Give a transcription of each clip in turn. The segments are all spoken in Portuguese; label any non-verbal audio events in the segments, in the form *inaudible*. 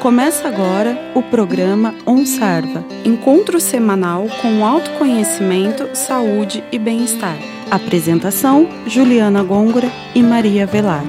Começa agora o programa OnSarva, encontro semanal com autoconhecimento, saúde e bem-estar. Apresentação: Juliana Gôngora e Maria Velar.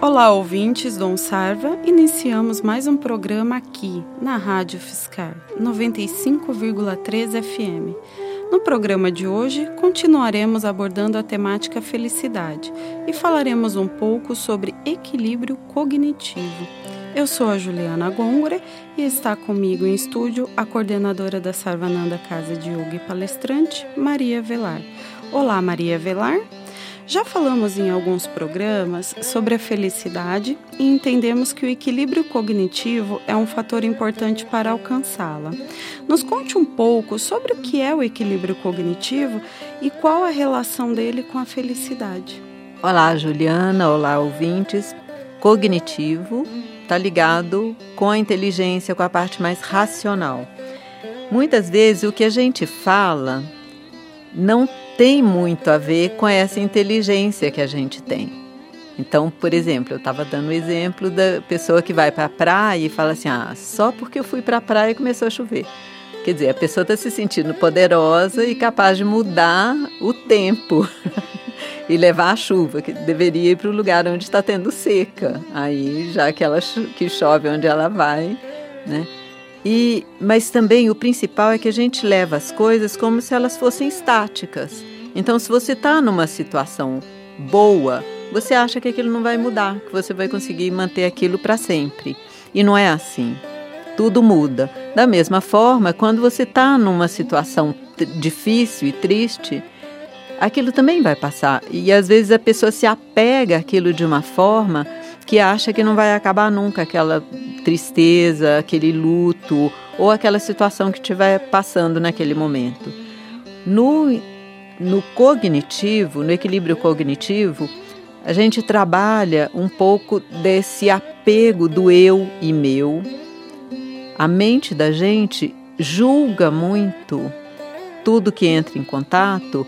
Olá, ouvintes do OnSarva. Iniciamos mais um programa aqui na Rádio Fiscar 95,3 FM. No programa de hoje, continuaremos abordando a temática felicidade e falaremos um pouco sobre equilíbrio cognitivo. Eu sou a Juliana Gongore e está comigo em estúdio a coordenadora da Sarvananda Casa de Yoga e palestrante, Maria Velar. Olá, Maria Velar. Já falamos em alguns programas sobre a felicidade e entendemos que o equilíbrio cognitivo é um fator importante para alcançá-la. Nos conte um pouco sobre o que é o equilíbrio cognitivo e qual a relação dele com a felicidade. Olá, Juliana. Olá, ouvintes. Cognitivo está ligado com a inteligência, com a parte mais racional. Muitas vezes o que a gente fala não tem muito a ver com essa inteligência que a gente tem. Então, por exemplo, eu estava dando o exemplo da pessoa que vai para a praia e fala assim: ah, só porque eu fui para a praia começou a chover. Quer dizer, a pessoa está se sentindo poderosa e capaz de mudar o tempo *laughs* e levar a chuva, que deveria ir para o lugar onde está tendo seca. Aí, já que ela que chove onde ela vai, né? E, mas também o principal é que a gente leva as coisas como se elas fossem estáticas. Então, se você está numa situação boa, você acha que aquilo não vai mudar, que você vai conseguir manter aquilo para sempre. E não é assim. Tudo muda. Da mesma forma, quando você está numa situação difícil e triste, aquilo também vai passar. E às vezes a pessoa se apega àquilo de uma forma que acha que não vai acabar nunca aquela tristeza, aquele luto ou aquela situação que estiver passando naquele momento. No, no cognitivo, no equilíbrio cognitivo, a gente trabalha um pouco desse apego do eu e meu. A mente da gente julga muito tudo que entra em contato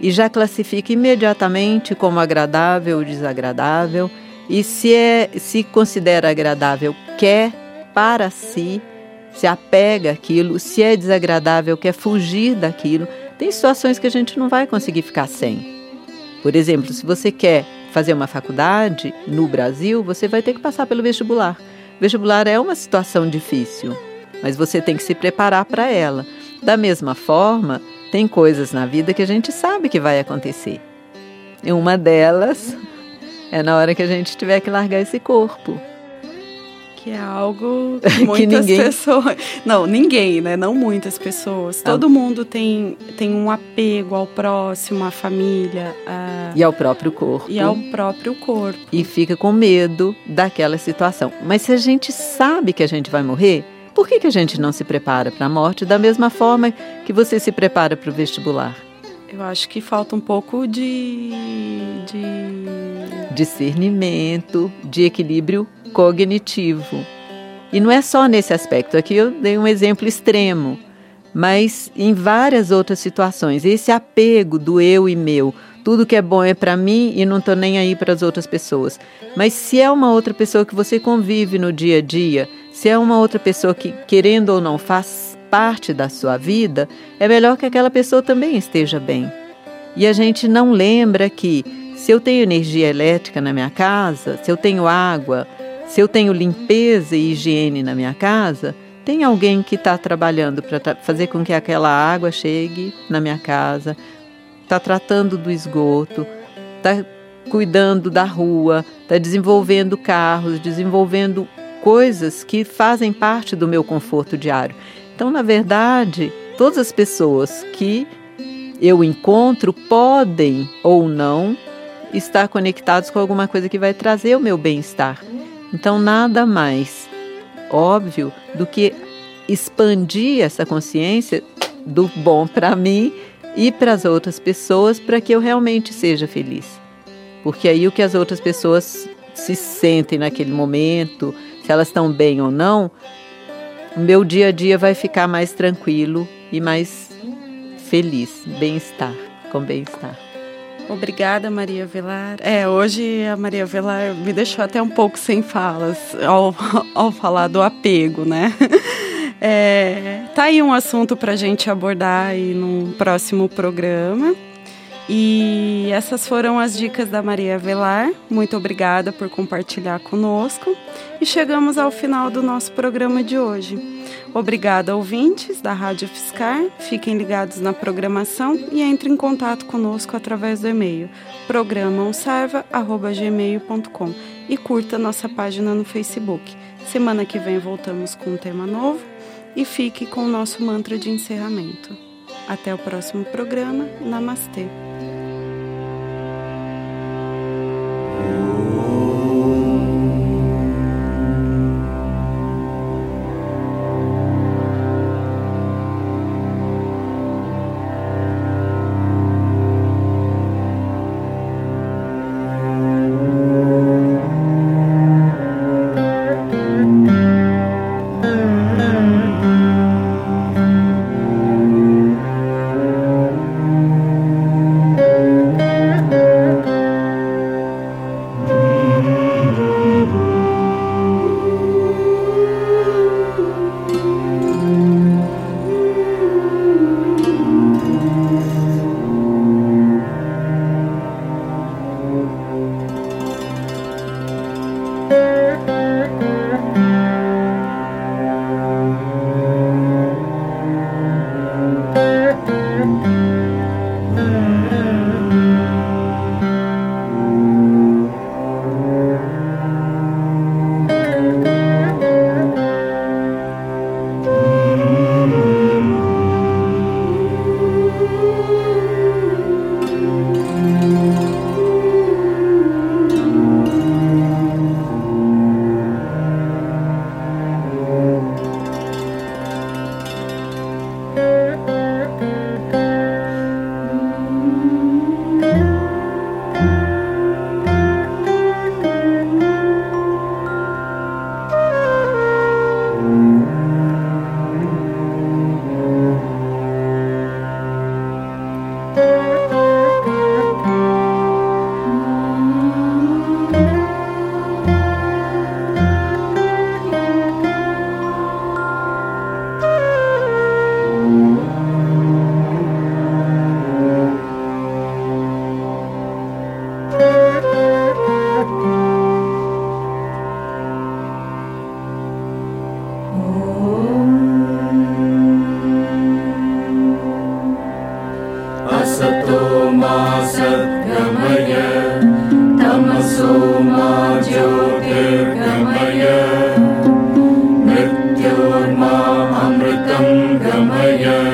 e já classifica imediatamente como agradável ou desagradável e se, é, se considera agradável, quer para si, se apega àquilo, se é desagradável, quer fugir daquilo. Tem situações que a gente não vai conseguir ficar sem. Por exemplo, se você quer fazer uma faculdade no Brasil, você vai ter que passar pelo vestibular. O vestibular é uma situação difícil, mas você tem que se preparar para ela. Da mesma forma, tem coisas na vida que a gente sabe que vai acontecer. E uma delas é na hora que a gente tiver que largar esse corpo. Que é algo *laughs* que muitas que pessoas. Não, ninguém, né? Não muitas pessoas. Ah. Todo mundo tem, tem um apego ao próximo, à família. A... E ao próprio corpo. E ao próprio corpo. E fica com medo daquela situação. Mas se a gente sabe que a gente vai morrer, por que, que a gente não se prepara para a morte da mesma forma que você se prepara para o vestibular? Eu acho que falta um pouco de, de discernimento, de equilíbrio cognitivo. E não é só nesse aspecto, aqui eu dei um exemplo extremo, mas em várias outras situações, esse apego do eu e meu, tudo que é bom é para mim e não estou nem aí para as outras pessoas. Mas se é uma outra pessoa que você convive no dia a dia, se é uma outra pessoa que, querendo ou não, faz parte da sua vida, é melhor que aquela pessoa também esteja bem. E a gente não lembra que se eu tenho energia elétrica na minha casa, se eu tenho água, se eu tenho limpeza e higiene na minha casa, tem alguém que está trabalhando para fazer com que aquela água chegue na minha casa, está tratando do esgoto, está cuidando da rua, está desenvolvendo carros, desenvolvendo coisas que fazem parte do meu conforto diário. Então, na verdade, todas as pessoas que eu encontro podem ou não estar conectados com alguma coisa que vai trazer o meu bem-estar. Então, nada mais óbvio do que expandir essa consciência do bom para mim e para as outras pessoas para que eu realmente seja feliz. Porque aí o que as outras pessoas se sentem naquele momento, se elas estão bem ou não, o meu dia a dia vai ficar mais tranquilo e mais feliz, bem-estar. com bem-estar. Obrigada, Maria Velar. É, hoje a Maria Velar me deixou até um pouco sem falas ao, *laughs* ao falar do apego, né? *laughs* É, tá aí um assunto para gente abordar aí num próximo programa. E essas foram as dicas da Maria Velar. Muito obrigada por compartilhar conosco. E chegamos ao final do nosso programa de hoje. Obrigada, ouvintes da Rádio Fiscar. Fiquem ligados na programação e entrem em contato conosco através do e-mail programaonserva.gmail.com e curta nossa página no Facebook. Semana que vem voltamos com um tema novo e fique com o nosso mantra de encerramento. Até o próximo programa. Namastê. असतो मा सद्गमय तमसो मा ज्योतिर्गमय। मृत्योर्मा अमृतं गमय।